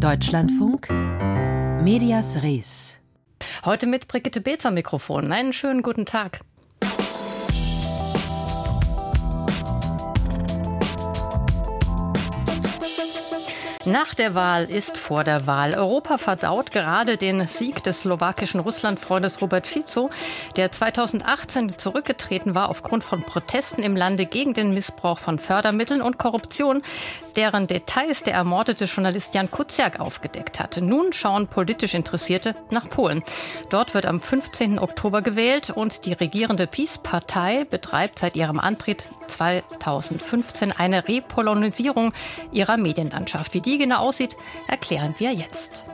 Deutschlandfunk Medias Res. Heute mit Brigitte Beetz Mikrofon. Einen schönen guten Tag. Nach der Wahl ist vor der Wahl. Europa verdaut gerade den Sieg des slowakischen Russlandfreundes Robert Fico, der 2018 zurückgetreten war aufgrund von Protesten im Lande gegen den Missbrauch von Fördermitteln und Korruption, deren Details der ermordete Journalist Jan Kuciak aufgedeckt hatte. Nun schauen politisch Interessierte nach Polen. Dort wird am 15. Oktober gewählt und die regierende PiS-Partei betreibt seit ihrem Antritt 2015 eine Repolonisierung ihrer Medienlandschaft. Wie die genau aussieht, erklären wir jetzt.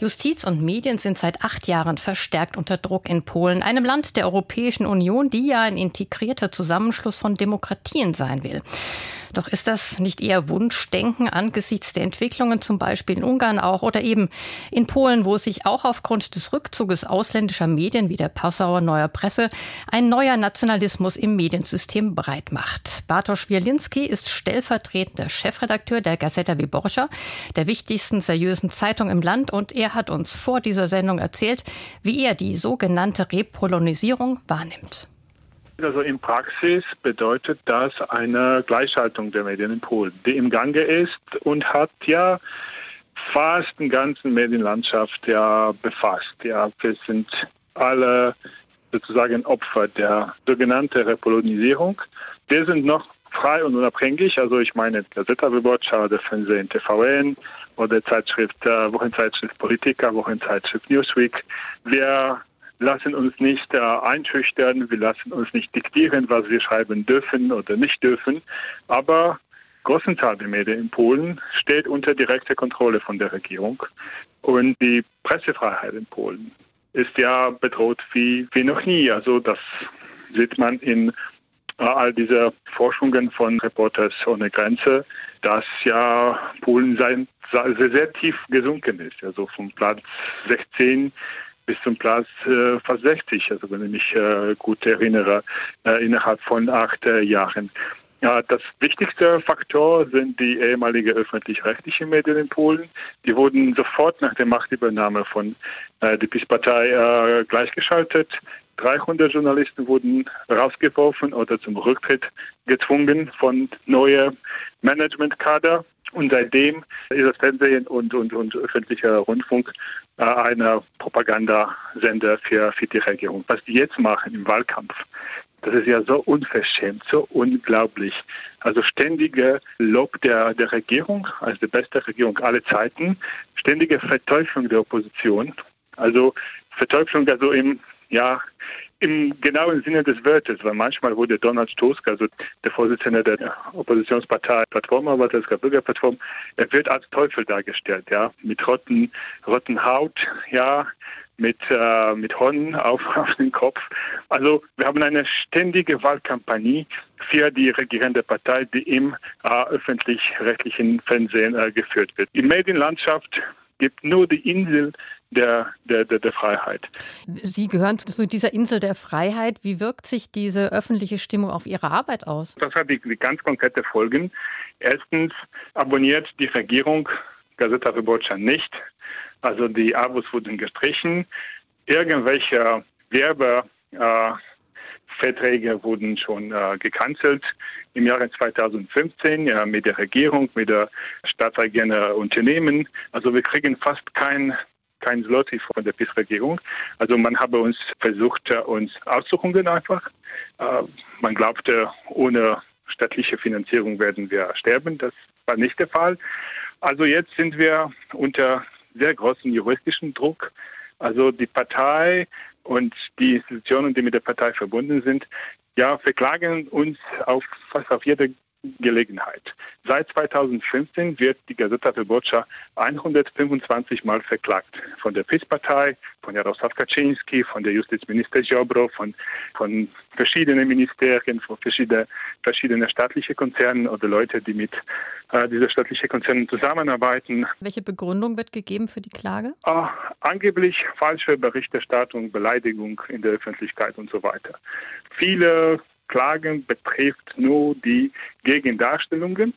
Justiz und Medien sind seit acht Jahren verstärkt unter Druck in Polen, einem Land der Europäischen Union, die ja ein integrierter Zusammenschluss von Demokratien sein will. Doch ist das nicht eher Wunschdenken angesichts der Entwicklungen zum Beispiel in Ungarn auch oder eben in Polen, wo sich auch aufgrund des Rückzuges ausländischer Medien wie der Passauer Neuer Presse ein neuer Nationalismus im Mediensystem breit macht. Bartosz Wielinski ist stellvertretender Chefredakteur der Gazeta Wyborcza, der wichtigsten seriösen Zeitung im Land und er hat uns vor dieser Sendung erzählt, wie er die sogenannte Repolonisierung wahrnimmt. Also in Praxis bedeutet das eine Gleichschaltung der Medien in Polen, die im Gange ist und hat ja fast den ganzen Medienlandschaft ja befasst. Ja, wir sind alle sozusagen Opfer der sogenannten Repolonisierung. Wir sind noch frei und unabhängig. Also ich meine Gazeta Wyborcza oder Fernsehen TVN oder Zeitschrift, äh, Wochenzeitschrift Politika, Wochenzeitschrift Newsweek. Wir lassen uns nicht äh, einschüchtern, wir lassen uns nicht diktieren, was wir schreiben dürfen oder nicht dürfen. Aber großen Teil der Medien in Polen steht unter direkter Kontrolle von der Regierung. Und die Pressefreiheit in Polen ist ja bedroht wie, wie noch nie. Also das sieht man in äh, all diese Forschungen von Reporters ohne Grenze, dass ja Polen sehr, sehr tief gesunken ist. Also vom Platz 16 bis zum Platz äh, fast 60, also wenn ich mich äh, gut erinnere, äh, innerhalb von acht äh, Jahren. Ja, das wichtigste Faktor sind die ehemalige öffentlich-rechtlichen Medien in Polen. Die wurden sofort nach der Machtübernahme von äh, der PiS-Partei äh, gleichgeschaltet. 300 Journalisten wurden rausgeworfen oder zum Rücktritt gezwungen von neuen Managementkader. Und seitdem ist das Fernsehen und, und, und öffentlicher Rundfunk äh, eine Propagandasender für, für die Regierung. Was die jetzt machen im Wahlkampf, das ist ja so unverschämt, so unglaublich. Also ständige Lob der, der Regierung als die beste Regierung aller Zeiten, ständige Verteuflung der Opposition. Also Verteuflung also im, ja, im genauen Sinne des Wortes, weil manchmal wurde Donald Tusk, also der Vorsitzende der Oppositionspartei Plattform, aber das Bürgerplattform, er wird als Teufel dargestellt, ja, mit roten, roten Haut, ja, mit, äh, mit Horn auf, auf den Kopf. Also wir haben eine ständige Wahlkampagne für die regierende Partei, die im äh, öffentlich-rechtlichen Fernsehen äh, geführt wird. Die Medienlandschaft gibt nur die Insel der, der, der, der Freiheit. Sie gehören zu dieser Insel der Freiheit. Wie wirkt sich diese öffentliche Stimmung auf Ihre Arbeit aus? Das hat die, die ganz konkrete Folgen. Erstens abonniert die Regierung Gazeta Wyborcza nicht. Also die Abos wurden gestrichen. Irgendwelche Werbe äh, Verträge wurden schon äh, gecancelt im Jahre 2015 ja, mit der Regierung, mit der staatseigenen Unternehmen. Also wir kriegen fast kein kein Slotty von der PIS-Regierung. Also man habe uns versucht, uns auszuhungern einfach. Äh, man glaubte, ohne staatliche Finanzierung werden wir sterben. Das war nicht der Fall. Also jetzt sind wir unter sehr großem juristischen Druck. Also die Partei und die Institutionen, die mit der Partei verbunden sind, ja, verklagen uns auf fast auf jede Gelegenheit. Seit 2015 wird die Gazeta Wyborcza 125 Mal verklagt. Von der PiS-Partei, von Jarosław Kaczynski, von der Justizminister Ziobro, von, von verschiedenen Ministerien, von verschiedenen verschiedene staatlichen Konzernen oder Leute, die mit äh, diesen staatlichen Konzernen zusammenarbeiten. Welche Begründung wird gegeben für die Klage? Äh, angeblich falsche Berichterstattung, Beleidigung in der Öffentlichkeit und so weiter. Viele Klagen betrifft nur die Gegendarstellungen.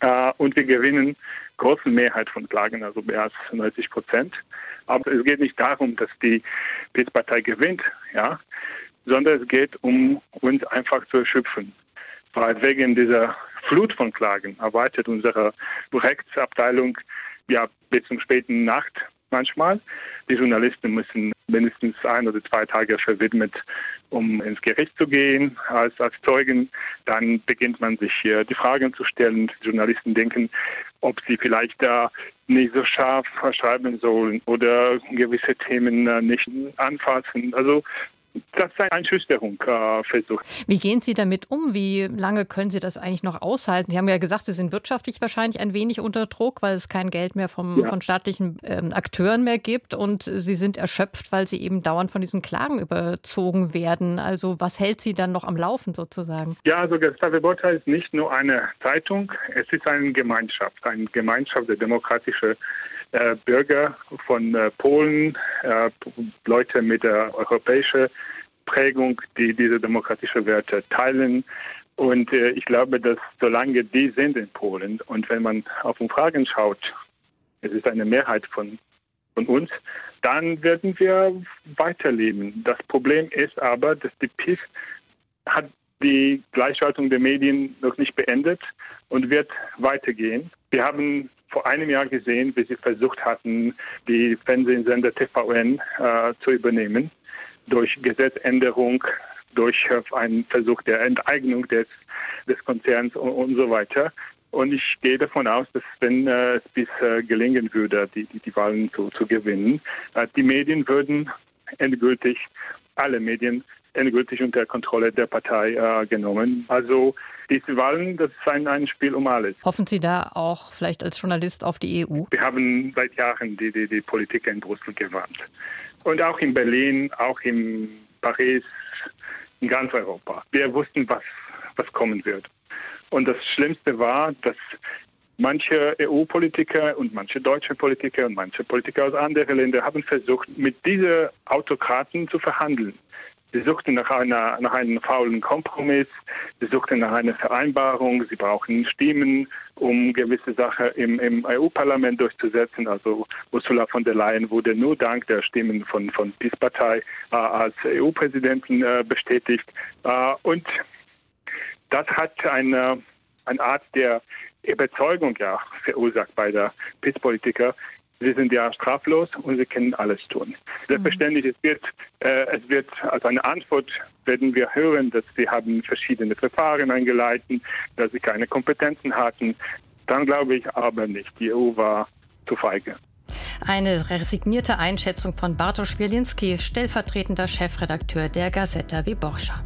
Äh, und wir gewinnen große Mehrheit von Klagen, also mehr als 90 Prozent. Aber es geht nicht darum, dass die PIS-Partei gewinnt, ja, sondern es geht um uns einfach zu erschöpfen. Weil wegen dieser Flut von Klagen erwartet unsere Rechtsabteilung ja bis zum späten Nacht manchmal. Die Journalisten müssen mindestens ein oder zwei Tage verwidmet, um ins Gericht zu gehen als, als Zeugen. Dann beginnt man sich hier die Fragen zu stellen. Die Journalisten denken, ob sie vielleicht da nicht so scharf schreiben sollen oder gewisse Themen äh, nicht anfassen. Also das ist ein Einschüchterungsversuch. Wie gehen Sie damit um? Wie lange können Sie das eigentlich noch aushalten? Sie haben ja gesagt, Sie sind wirtschaftlich wahrscheinlich ein wenig unter Druck, weil es kein Geld mehr vom, ja. von staatlichen ähm, Akteuren mehr gibt und Sie sind erschöpft, weil Sie eben dauernd von diesen Klagen überzogen werden. Also was hält Sie dann noch am Laufen sozusagen? Ja, also Gustave Botha ist nicht nur eine Zeitung, es ist eine Gemeinschaft, eine Gemeinschaft der demokratischen äh, Bürger von äh, Polen, äh, Leute mit der europäischen Prägung, die diese demokratischen Werte teilen. Und äh, ich glaube, dass solange die sind in Polen und wenn man auf Umfragen schaut, es ist eine Mehrheit von, von uns, dann werden wir weiterleben. Das Problem ist aber, dass die PIS hat die Gleichschaltung der Medien noch nicht beendet und wird weitergehen. Wir haben vor einem Jahr gesehen, wie sie versucht hatten, die Fernsehsender TVN äh, zu übernehmen durch Gesetzänderung, durch äh, einen Versuch der Enteignung des, des Konzerns und, und, so weiter. Und ich gehe davon aus, dass wenn äh, es bis äh, gelingen würde, die, die, die Wahlen zu, zu gewinnen, äh, die Medien würden endgültig, alle Medien endgültig unter Kontrolle der Partei äh, genommen. Also diese Wahlen, das ist ein, ein Spiel um alles. Hoffen Sie da auch vielleicht als Journalist auf die EU? Wir haben seit Jahren die, die, die Politiker in Brüssel gewarnt. Und auch in Berlin, auch in Paris, in ganz Europa. Wir wussten, was, was kommen wird. Und das Schlimmste war, dass manche EU-Politiker und manche deutsche Politiker und manche Politiker aus anderen Ländern haben versucht, mit diesen Autokraten zu verhandeln. Sie suchten nach, einer, nach einem faulen Kompromiss, sie suchten nach einer Vereinbarung, sie brauchen Stimmen, um gewisse Sachen im, im EU-Parlament durchzusetzen. Also Ursula von der Leyen wurde nur dank der Stimmen von, von PiS-Partei äh, als EU-Präsidentin äh, bestätigt. Äh, und das hat eine, eine Art der Überzeugung ja verursacht bei der PiS-Politiker, Sie sind ja straflos und sie können alles tun. Selbstverständlich, es wird, äh, es wird als eine Antwort werden wir hören, dass sie haben verschiedene Verfahren eingeleitet, dass sie keine Kompetenzen hatten. Dann glaube ich aber nicht. Die EU war zu feige. Eine resignierte Einschätzung von Bartosz Wielinski, stellvertretender Chefredakteur der Gazeta Wyborcza.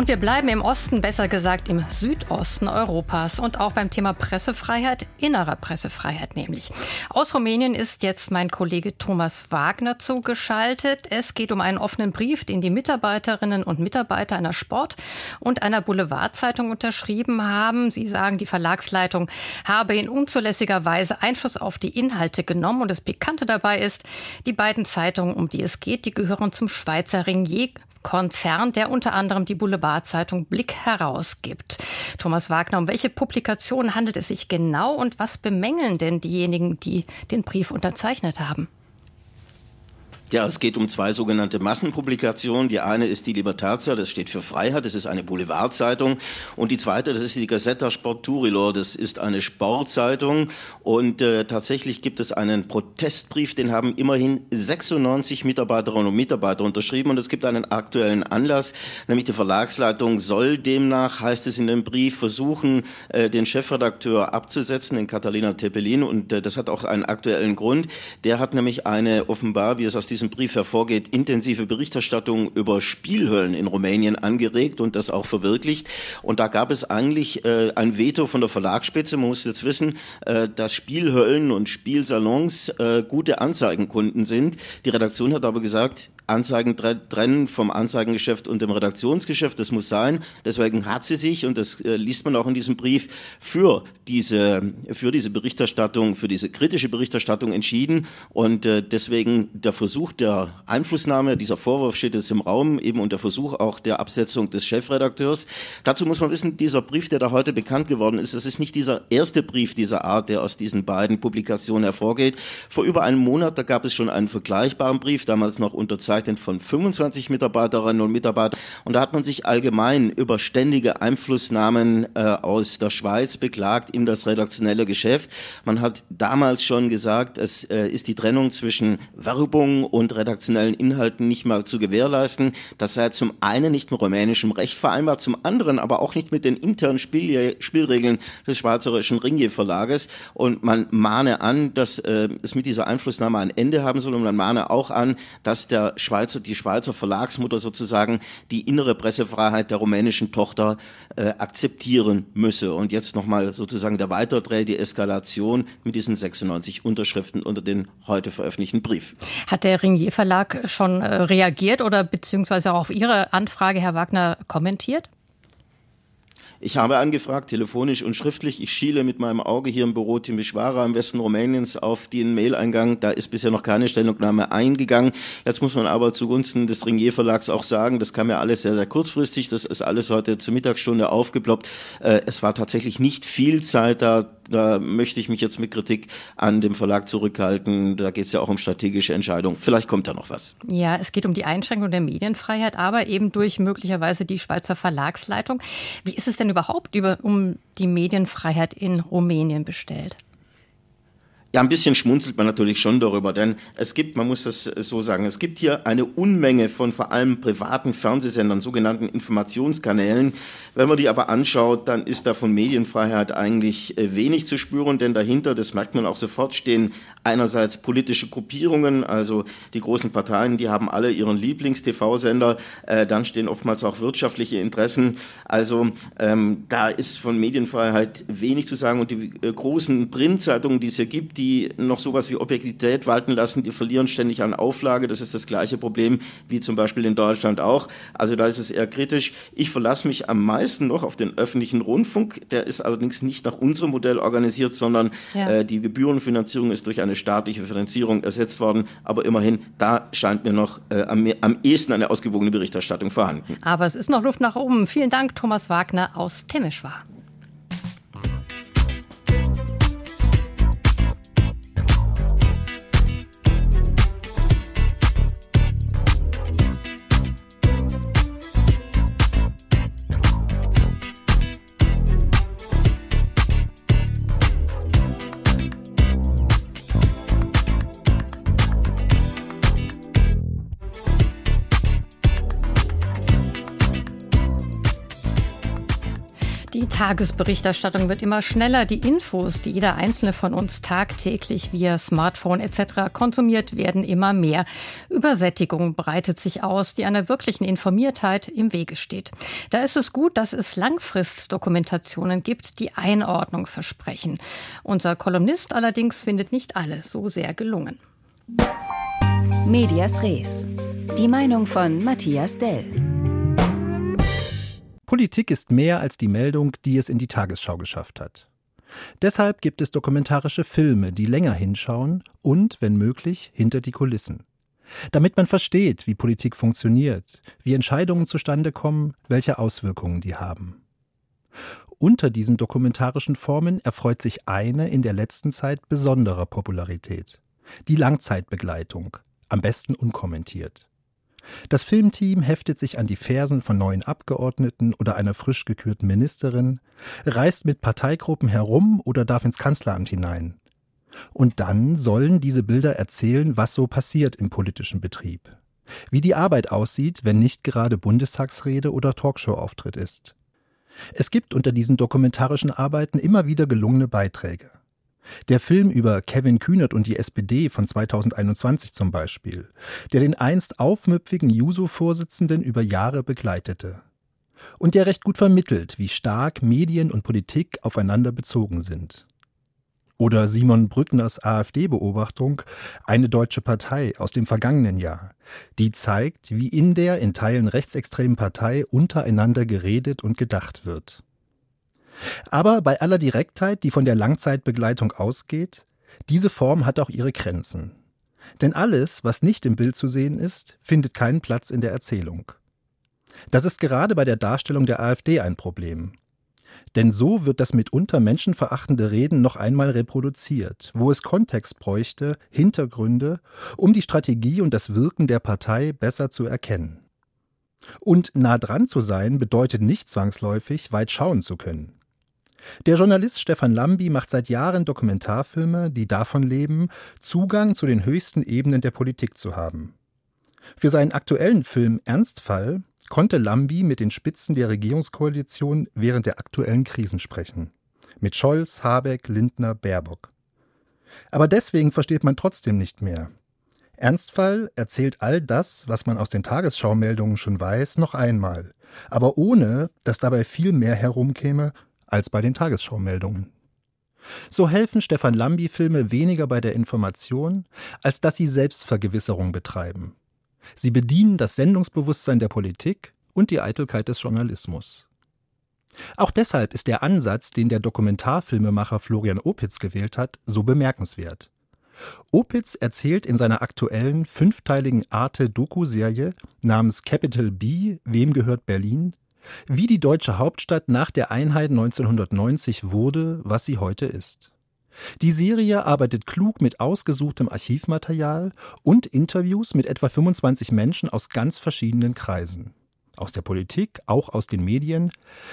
Und wir bleiben im Osten, besser gesagt im Südosten Europas und auch beim Thema Pressefreiheit, innerer Pressefreiheit nämlich. Aus Rumänien ist jetzt mein Kollege Thomas Wagner zugeschaltet. Es geht um einen offenen Brief, den die Mitarbeiterinnen und Mitarbeiter einer Sport- und einer Boulevardzeitung unterschrieben haben. Sie sagen, die Verlagsleitung habe in unzulässiger Weise Einfluss auf die Inhalte genommen. Und das Pikante dabei ist, die beiden Zeitungen, um die es geht, die gehören zum Schweizer Ringier Konzern, der unter anderem die Boulevardzeitung Blick herausgibt. Thomas Wagner, um welche Publikation handelt es sich genau und was bemängeln denn diejenigen, die den Brief unterzeichnet haben? Ja, es geht um zwei sogenannte Massenpublikationen. Die eine ist die Libertatia, das steht für Freiheit, das ist eine Boulevardzeitung. Und die zweite, das ist die Gazzetta Sporturilor, das ist eine Sportzeitung. Und äh, tatsächlich gibt es einen Protestbrief, den haben immerhin 96 Mitarbeiterinnen und Mitarbeiter unterschrieben. Und es gibt einen aktuellen Anlass, nämlich die Verlagsleitung soll demnach, heißt es in dem Brief, versuchen, äh, den Chefredakteur abzusetzen, den Catalina Tepelin. Und äh, das hat auch einen aktuellen Grund. Der hat nämlich eine offenbar, wie es aus diesem diesem Brief hervorgeht, intensive Berichterstattung über Spielhöllen in Rumänien angeregt und das auch verwirklicht. Und da gab es eigentlich äh, ein Veto von der Verlagsspitze. Man muss jetzt wissen, äh, dass Spielhöllen und Spielsalons äh, gute Anzeigenkunden sind. Die Redaktion hat aber gesagt, Anzeigen trennen vom Anzeigengeschäft und dem Redaktionsgeschäft. Das muss sein. Deswegen hat sie sich, und das äh, liest man auch in diesem Brief, für diese, für diese Berichterstattung, für diese kritische Berichterstattung entschieden. Und äh, deswegen der Versuch der Einflussnahme, dieser Vorwurf steht jetzt im Raum, eben und der Versuch auch der Absetzung des Chefredakteurs. Dazu muss man wissen, dieser Brief, der da heute bekannt geworden ist, das ist nicht dieser erste Brief dieser Art, der aus diesen beiden Publikationen hervorgeht. Vor über einem Monat, da gab es schon einen vergleichbaren Brief, damals noch unterzeichnet unterzeichnet von 25 Mitarbeiterinnen und Mitarbeitern. Und da hat man sich allgemein über ständige Einflussnahmen äh, aus der Schweiz beklagt in das redaktionelle Geschäft. Man hat damals schon gesagt, es äh, ist die Trennung zwischen Werbung und redaktionellen Inhalten nicht mal zu gewährleisten. Das sei zum einen nicht mit rumänischem Recht vereinbart, zum anderen aber auch nicht mit den internen Spiel Spielregeln des Schweizerischen Ringier Verlages. Und man mahne an, dass äh, es mit dieser Einflussnahme ein Ende haben soll und man mahne auch an, dass der Schweizer, die Schweizer Verlagsmutter sozusagen die innere Pressefreiheit der rumänischen Tochter äh, akzeptieren müsse. Und jetzt nochmal sozusagen der Weiterdreh, die Eskalation mit diesen 96 Unterschriften unter den heute veröffentlichten Brief. Hat der Ringier Verlag schon äh, reagiert oder beziehungsweise auch auf Ihre Anfrage, Herr Wagner, kommentiert? Ich habe angefragt, telefonisch und schriftlich. Ich schiele mit meinem Auge hier im Büro Timișoara im Westen Rumäniens auf den Maileingang. Da ist bisher noch keine Stellungnahme eingegangen. Jetzt muss man aber zugunsten des Ringier Verlags auch sagen, das kam ja alles sehr, sehr kurzfristig. Das ist alles heute zur Mittagsstunde aufgeploppt. Äh, es war tatsächlich nicht viel Zeit da. Da möchte ich mich jetzt mit Kritik an dem Verlag zurückhalten. Da geht es ja auch um strategische Entscheidungen. Vielleicht kommt da noch was. Ja, es geht um die Einschränkung der Medienfreiheit, aber eben durch möglicherweise die Schweizer Verlagsleitung. Wie ist es denn überhaupt über, um die Medienfreiheit in Rumänien bestellt? Ja, ein bisschen schmunzelt man natürlich schon darüber, denn es gibt, man muss das so sagen, es gibt hier eine Unmenge von vor allem privaten Fernsehsendern, sogenannten Informationskanälen. Wenn man die aber anschaut, dann ist da von Medienfreiheit eigentlich äh, wenig zu spüren, denn dahinter, das merkt man auch sofort, stehen einerseits politische Gruppierungen, also die großen Parteien, die haben alle ihren Lieblings-TV-Sender, äh, dann stehen oftmals auch wirtschaftliche Interessen. Also ähm, da ist von Medienfreiheit wenig zu sagen und die äh, großen Printzeitungen, die es hier gibt, die noch sowas wie Objektivität walten lassen, die verlieren ständig an Auflage. Das ist das gleiche Problem wie zum Beispiel in Deutschland auch. Also da ist es eher kritisch. Ich verlasse mich am meisten noch auf den öffentlichen Rundfunk. Der ist allerdings nicht nach unserem Modell organisiert, sondern ja. äh, die Gebührenfinanzierung ist durch eine staatliche Finanzierung ersetzt worden. Aber immerhin, da scheint mir noch äh, am, am ehesten eine ausgewogene Berichterstattung vorhanden. Aber es ist noch Luft nach oben. Vielen Dank, Thomas Wagner aus Temeschwar. Tagesberichterstattung wird immer schneller. Die Infos, die jeder einzelne von uns tagtäglich via Smartphone etc. konsumiert, werden immer mehr. Übersättigung breitet sich aus, die einer wirklichen Informiertheit im Wege steht. Da ist es gut, dass es Langfristdokumentationen gibt, die Einordnung versprechen. Unser Kolumnist allerdings findet nicht alle so sehr gelungen. Medias Res. Die Meinung von Matthias Dell. Politik ist mehr als die Meldung, die es in die Tagesschau geschafft hat. Deshalb gibt es dokumentarische Filme, die länger hinschauen und, wenn möglich, hinter die Kulissen. Damit man versteht, wie Politik funktioniert, wie Entscheidungen zustande kommen, welche Auswirkungen die haben. Unter diesen dokumentarischen Formen erfreut sich eine in der letzten Zeit besonderer Popularität. Die Langzeitbegleitung, am besten unkommentiert. Das Filmteam heftet sich an die Fersen von neuen Abgeordneten oder einer frisch gekürten Ministerin, reist mit Parteigruppen herum oder darf ins Kanzleramt hinein. Und dann sollen diese Bilder erzählen, was so passiert im politischen Betrieb. Wie die Arbeit aussieht, wenn nicht gerade Bundestagsrede oder Talkshow-Auftritt ist. Es gibt unter diesen dokumentarischen Arbeiten immer wieder gelungene Beiträge. Der Film über Kevin Kühnert und die SPD von 2021 zum Beispiel, der den einst aufmüpfigen Juso-Vorsitzenden über Jahre begleitete. Und der recht gut vermittelt, wie stark Medien und Politik aufeinander bezogen sind. Oder Simon Brückners AfD-Beobachtung Eine deutsche Partei aus dem vergangenen Jahr, die zeigt, wie in der in Teilen rechtsextremen Partei untereinander geredet und gedacht wird. Aber bei aller Direktheit, die von der Langzeitbegleitung ausgeht, diese Form hat auch ihre Grenzen. Denn alles, was nicht im Bild zu sehen ist, findet keinen Platz in der Erzählung. Das ist gerade bei der Darstellung der AfD ein Problem. Denn so wird das mitunter menschenverachtende Reden noch einmal reproduziert, wo es Kontext bräuchte, Hintergründe, um die Strategie und das Wirken der Partei besser zu erkennen. Und nah dran zu sein bedeutet nicht zwangsläufig, weit schauen zu können. Der Journalist Stefan Lambi macht seit Jahren Dokumentarfilme, die davon leben, Zugang zu den höchsten Ebenen der Politik zu haben. Für seinen aktuellen Film Ernstfall konnte Lambi mit den Spitzen der Regierungskoalition während der aktuellen Krisen sprechen. Mit Scholz, Habeck, Lindner, Baerbock. Aber deswegen versteht man trotzdem nicht mehr. Ernstfall erzählt all das, was man aus den Tagesschaumeldungen schon weiß, noch einmal, aber ohne, dass dabei viel mehr herumkäme als bei den Tagesschaumeldungen. So helfen Stefan Lambi Filme weniger bei der Information, als dass sie Selbstvergewisserung betreiben. Sie bedienen das Sendungsbewusstsein der Politik und die Eitelkeit des Journalismus. Auch deshalb ist der Ansatz, den der Dokumentarfilmemacher Florian Opitz gewählt hat, so bemerkenswert. Opitz erzählt in seiner aktuellen fünfteiligen Arte-Doku-Serie namens Capital B Wem gehört Berlin? Wie die deutsche Hauptstadt nach der Einheit 1990 wurde, was sie heute ist. Die Serie arbeitet klug mit ausgesuchtem Archivmaterial und Interviews mit etwa 25 Menschen aus ganz verschiedenen Kreisen. Aus der Politik, auch aus den Medien,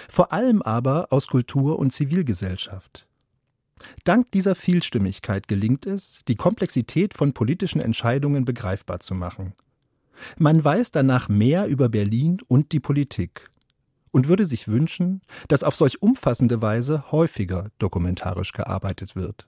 vor allem aber aus Kultur und Zivilgesellschaft. Dank dieser Vielstimmigkeit gelingt es, die Komplexität von politischen Entscheidungen begreifbar zu machen. Man weiß danach mehr über Berlin und die Politik und würde sich wünschen, dass auf solch umfassende Weise häufiger dokumentarisch gearbeitet wird.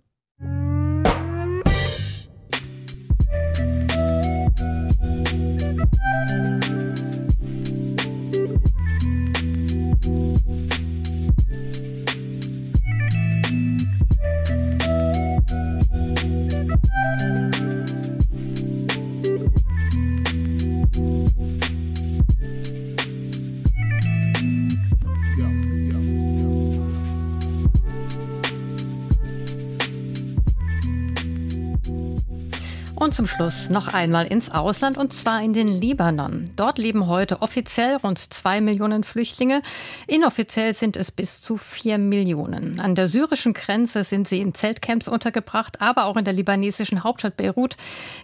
Zum Schluss noch einmal ins Ausland und zwar in den Libanon. Dort leben heute offiziell rund zwei Millionen Flüchtlinge. Inoffiziell sind es bis zu vier Millionen. An der syrischen Grenze sind sie in Zeltcamps untergebracht, aber auch in der libanesischen Hauptstadt Beirut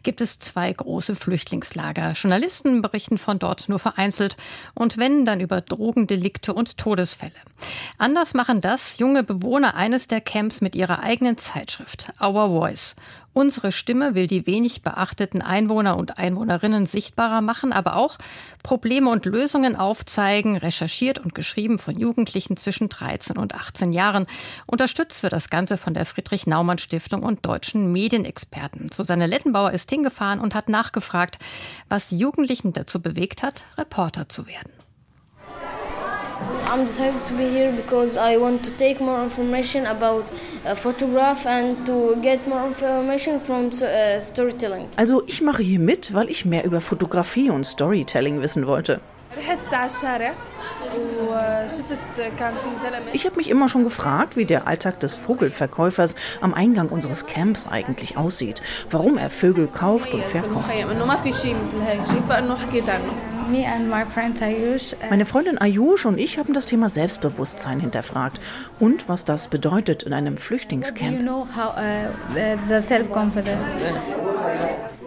gibt es zwei große Flüchtlingslager. Journalisten berichten von dort nur vereinzelt und wenn dann über Drogendelikte und Todesfälle. Anders machen das junge Bewohner eines der Camps mit ihrer eigenen Zeitschrift Our Voice. Unsere Stimme will die wenig beachteten Einwohner und Einwohnerinnen sichtbarer machen, aber auch Probleme und Lösungen aufzeigen, recherchiert und geschrieben von Jugendlichen zwischen 13 und 18 Jahren. Unterstützt wird das Ganze von der Friedrich Naumann Stiftung und deutschen Medienexperten. Susanne Lettenbauer ist hingefahren und hat nachgefragt, was Jugendlichen dazu bewegt hat, Reporter zu werden. I'm decided to be here because I want to take more information about uh, photograph and to get more information from uh, storytelling. Also ich mache hier mit, weil ich mehr über Fotografie und Storytelling wissen wollte. Ich habe mich immer schon gefragt, wie der Alltag des Vogelverkäufers am Eingang unseres Camps eigentlich aussieht, warum er Vögel kauft und verkauft. Uh, Meine Freundin Ayush und ich haben das Thema Selbstbewusstsein hinterfragt und was das bedeutet in einem Flüchtlingscamp.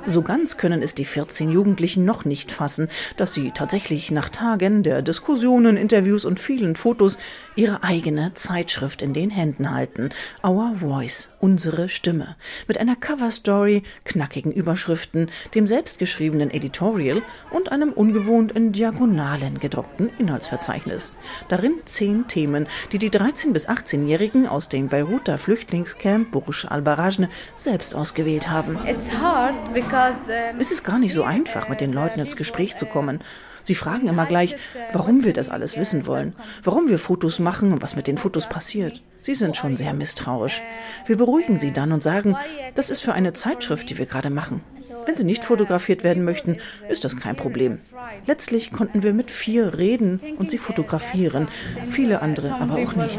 So ganz können es die 14 Jugendlichen noch nicht fassen, dass sie tatsächlich nach Tagen der Diskussionen, Interviews und vielen Fotos ihre eigene Zeitschrift in den Händen halten. Our Voice, unsere Stimme. Mit einer Coverstory, knackigen Überschriften, dem selbstgeschriebenen Editorial und einem ungewohnt in Diagonalen gedruckten Inhaltsverzeichnis. Darin zehn Themen, die die 13- bis 18-Jährigen aus dem Beiruter Flüchtlingscamp Burj al-Barajne selbst ausgewählt haben. Es ist gar nicht so einfach, mit den Leuten ins Gespräch zu kommen. Sie fragen immer gleich, warum wir das alles wissen wollen, warum wir Fotos machen und was mit den Fotos passiert. Sie sind schon sehr misstrauisch. Wir beruhigen sie dann und sagen, das ist für eine Zeitschrift, die wir gerade machen. Wenn sie nicht fotografiert werden möchten, ist das kein Problem. Letztlich konnten wir mit vier reden und sie fotografieren, viele andere aber auch nicht.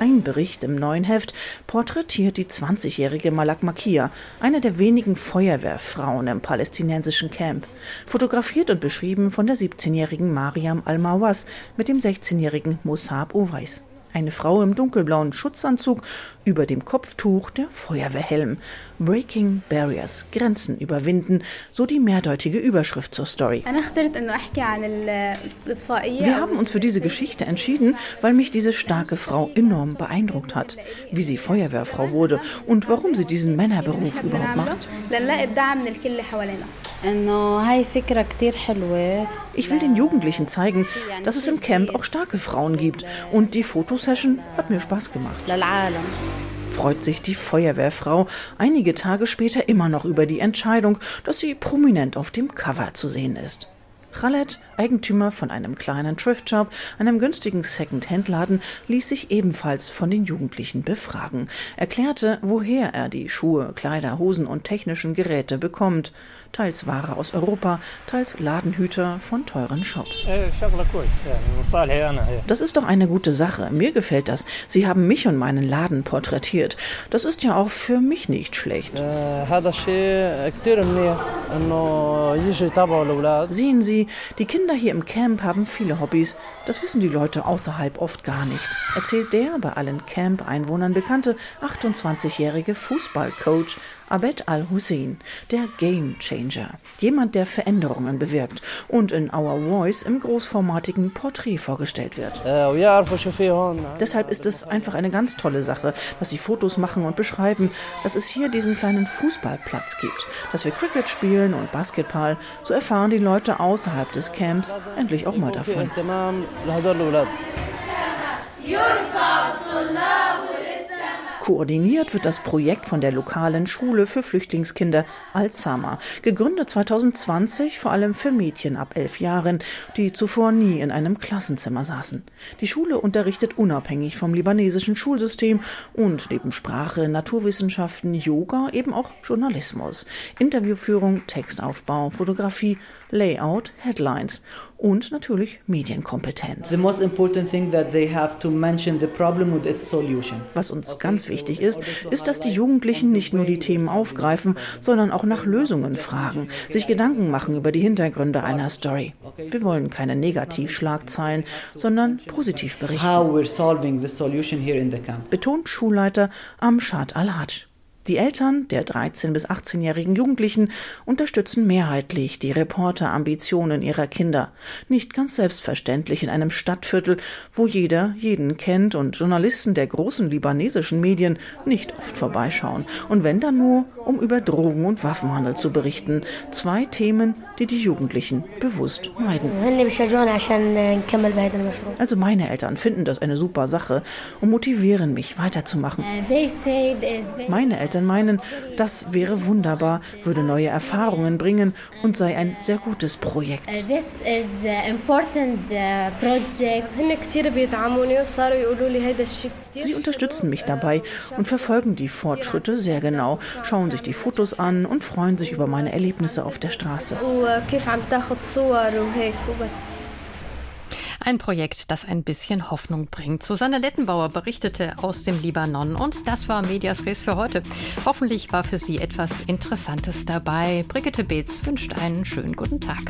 Ein Bericht im neuen Heft porträtiert die 20-jährige Malak Makia, eine der wenigen Feuerwehrfrauen im palästinensischen Camp. Fotografiert und beschrieben von der 17-jährigen Mariam Al-Mawaz mit dem 16-jährigen Musab Owais. Eine Frau im dunkelblauen Schutzanzug, über dem Kopftuch der Feuerwehrhelm. Breaking Barriers, Grenzen überwinden, so die mehrdeutige Überschrift zur Story. Wir haben uns für diese Geschichte entschieden, weil mich diese starke Frau enorm beeindruckt hat. Wie sie Feuerwehrfrau wurde und warum sie diesen Männerberuf überhaupt macht. Ich will den Jugendlichen zeigen, dass es im Camp auch starke Frauen gibt. Und die Fotosession hat mir Spaß gemacht. Freut sich die Feuerwehrfrau einige Tage später immer noch über die Entscheidung, dass sie prominent auf dem Cover zu sehen ist. Khaled, Eigentümer von einem kleinen Thrift-Shop, einem günstigen Second-Hand-Laden, ließ sich ebenfalls von den Jugendlichen befragen, erklärte, woher er die Schuhe, Kleider, Hosen und technischen Geräte bekommt teils Ware aus Europa, teils Ladenhüter von teuren Shops. Das ist doch eine gute Sache. Mir gefällt das. Sie haben mich und meinen Laden porträtiert. Das ist ja auch für mich nicht schlecht. Sehen Sie, die Kinder hier im Camp haben viele Hobbys. Das wissen die Leute außerhalb oft gar nicht, erzählt der bei allen Camp-Einwohnern bekannte 28-jährige Fußballcoach Abed Al-Hussein, der Game Changer, jemand, der Veränderungen bewirkt und in Our Voice im großformatigen Porträt vorgestellt wird. Deshalb ist es einfach eine ganz tolle Sache, dass sie Fotos machen und beschreiben, dass es hier diesen kleinen Fußballplatz gibt, dass wir Cricket spielen und Basketball. So erfahren die Leute außerhalb des Camps endlich auch mal davon. Koordiniert wird das Projekt von der lokalen Schule für Flüchtlingskinder Alzama, gegründet 2020 vor allem für Mädchen ab elf Jahren, die zuvor nie in einem Klassenzimmer saßen. Die Schule unterrichtet unabhängig vom libanesischen Schulsystem und neben Sprache, Naturwissenschaften, Yoga eben auch Journalismus, Interviewführung, Textaufbau, Fotografie, Layout, Headlines und natürlich Medienkompetenz. Was uns ganz wichtig ist, ist, dass die Jugendlichen nicht nur die Themen aufgreifen, sondern auch nach Lösungen fragen, sich Gedanken machen über die Hintergründe einer Story. Wir wollen keine Negativschlagzeilen, sondern positiv berichten. Betont Schulleiter Amshad Al-Hajj. Die Eltern der 13- bis 18-jährigen Jugendlichen unterstützen mehrheitlich die Reporterambitionen ihrer Kinder. Nicht ganz selbstverständlich in einem Stadtviertel, wo jeder jeden kennt und Journalisten der großen libanesischen Medien nicht oft vorbeischauen. Und wenn dann nur, um über Drogen- und Waffenhandel zu berichten. Zwei Themen, die die Jugendlichen bewusst meiden. Also meine Eltern finden das eine super Sache und motivieren mich weiterzumachen. Meine Eltern Eltern meinen, das wäre wunderbar, würde neue Erfahrungen bringen und sei ein sehr gutes Projekt. Uh, uh, Sie unterstützen mich dabei und verfolgen die Fortschritte sehr genau, schauen sich die Fotos an und freuen sich über meine Erlebnisse auf der Straße. Ein Projekt, das ein bisschen Hoffnung bringt. Susanne Lettenbauer berichtete aus dem Libanon und das war Medias Res für heute. Hoffentlich war für Sie etwas Interessantes dabei. Brigitte Beetz wünscht einen schönen guten Tag.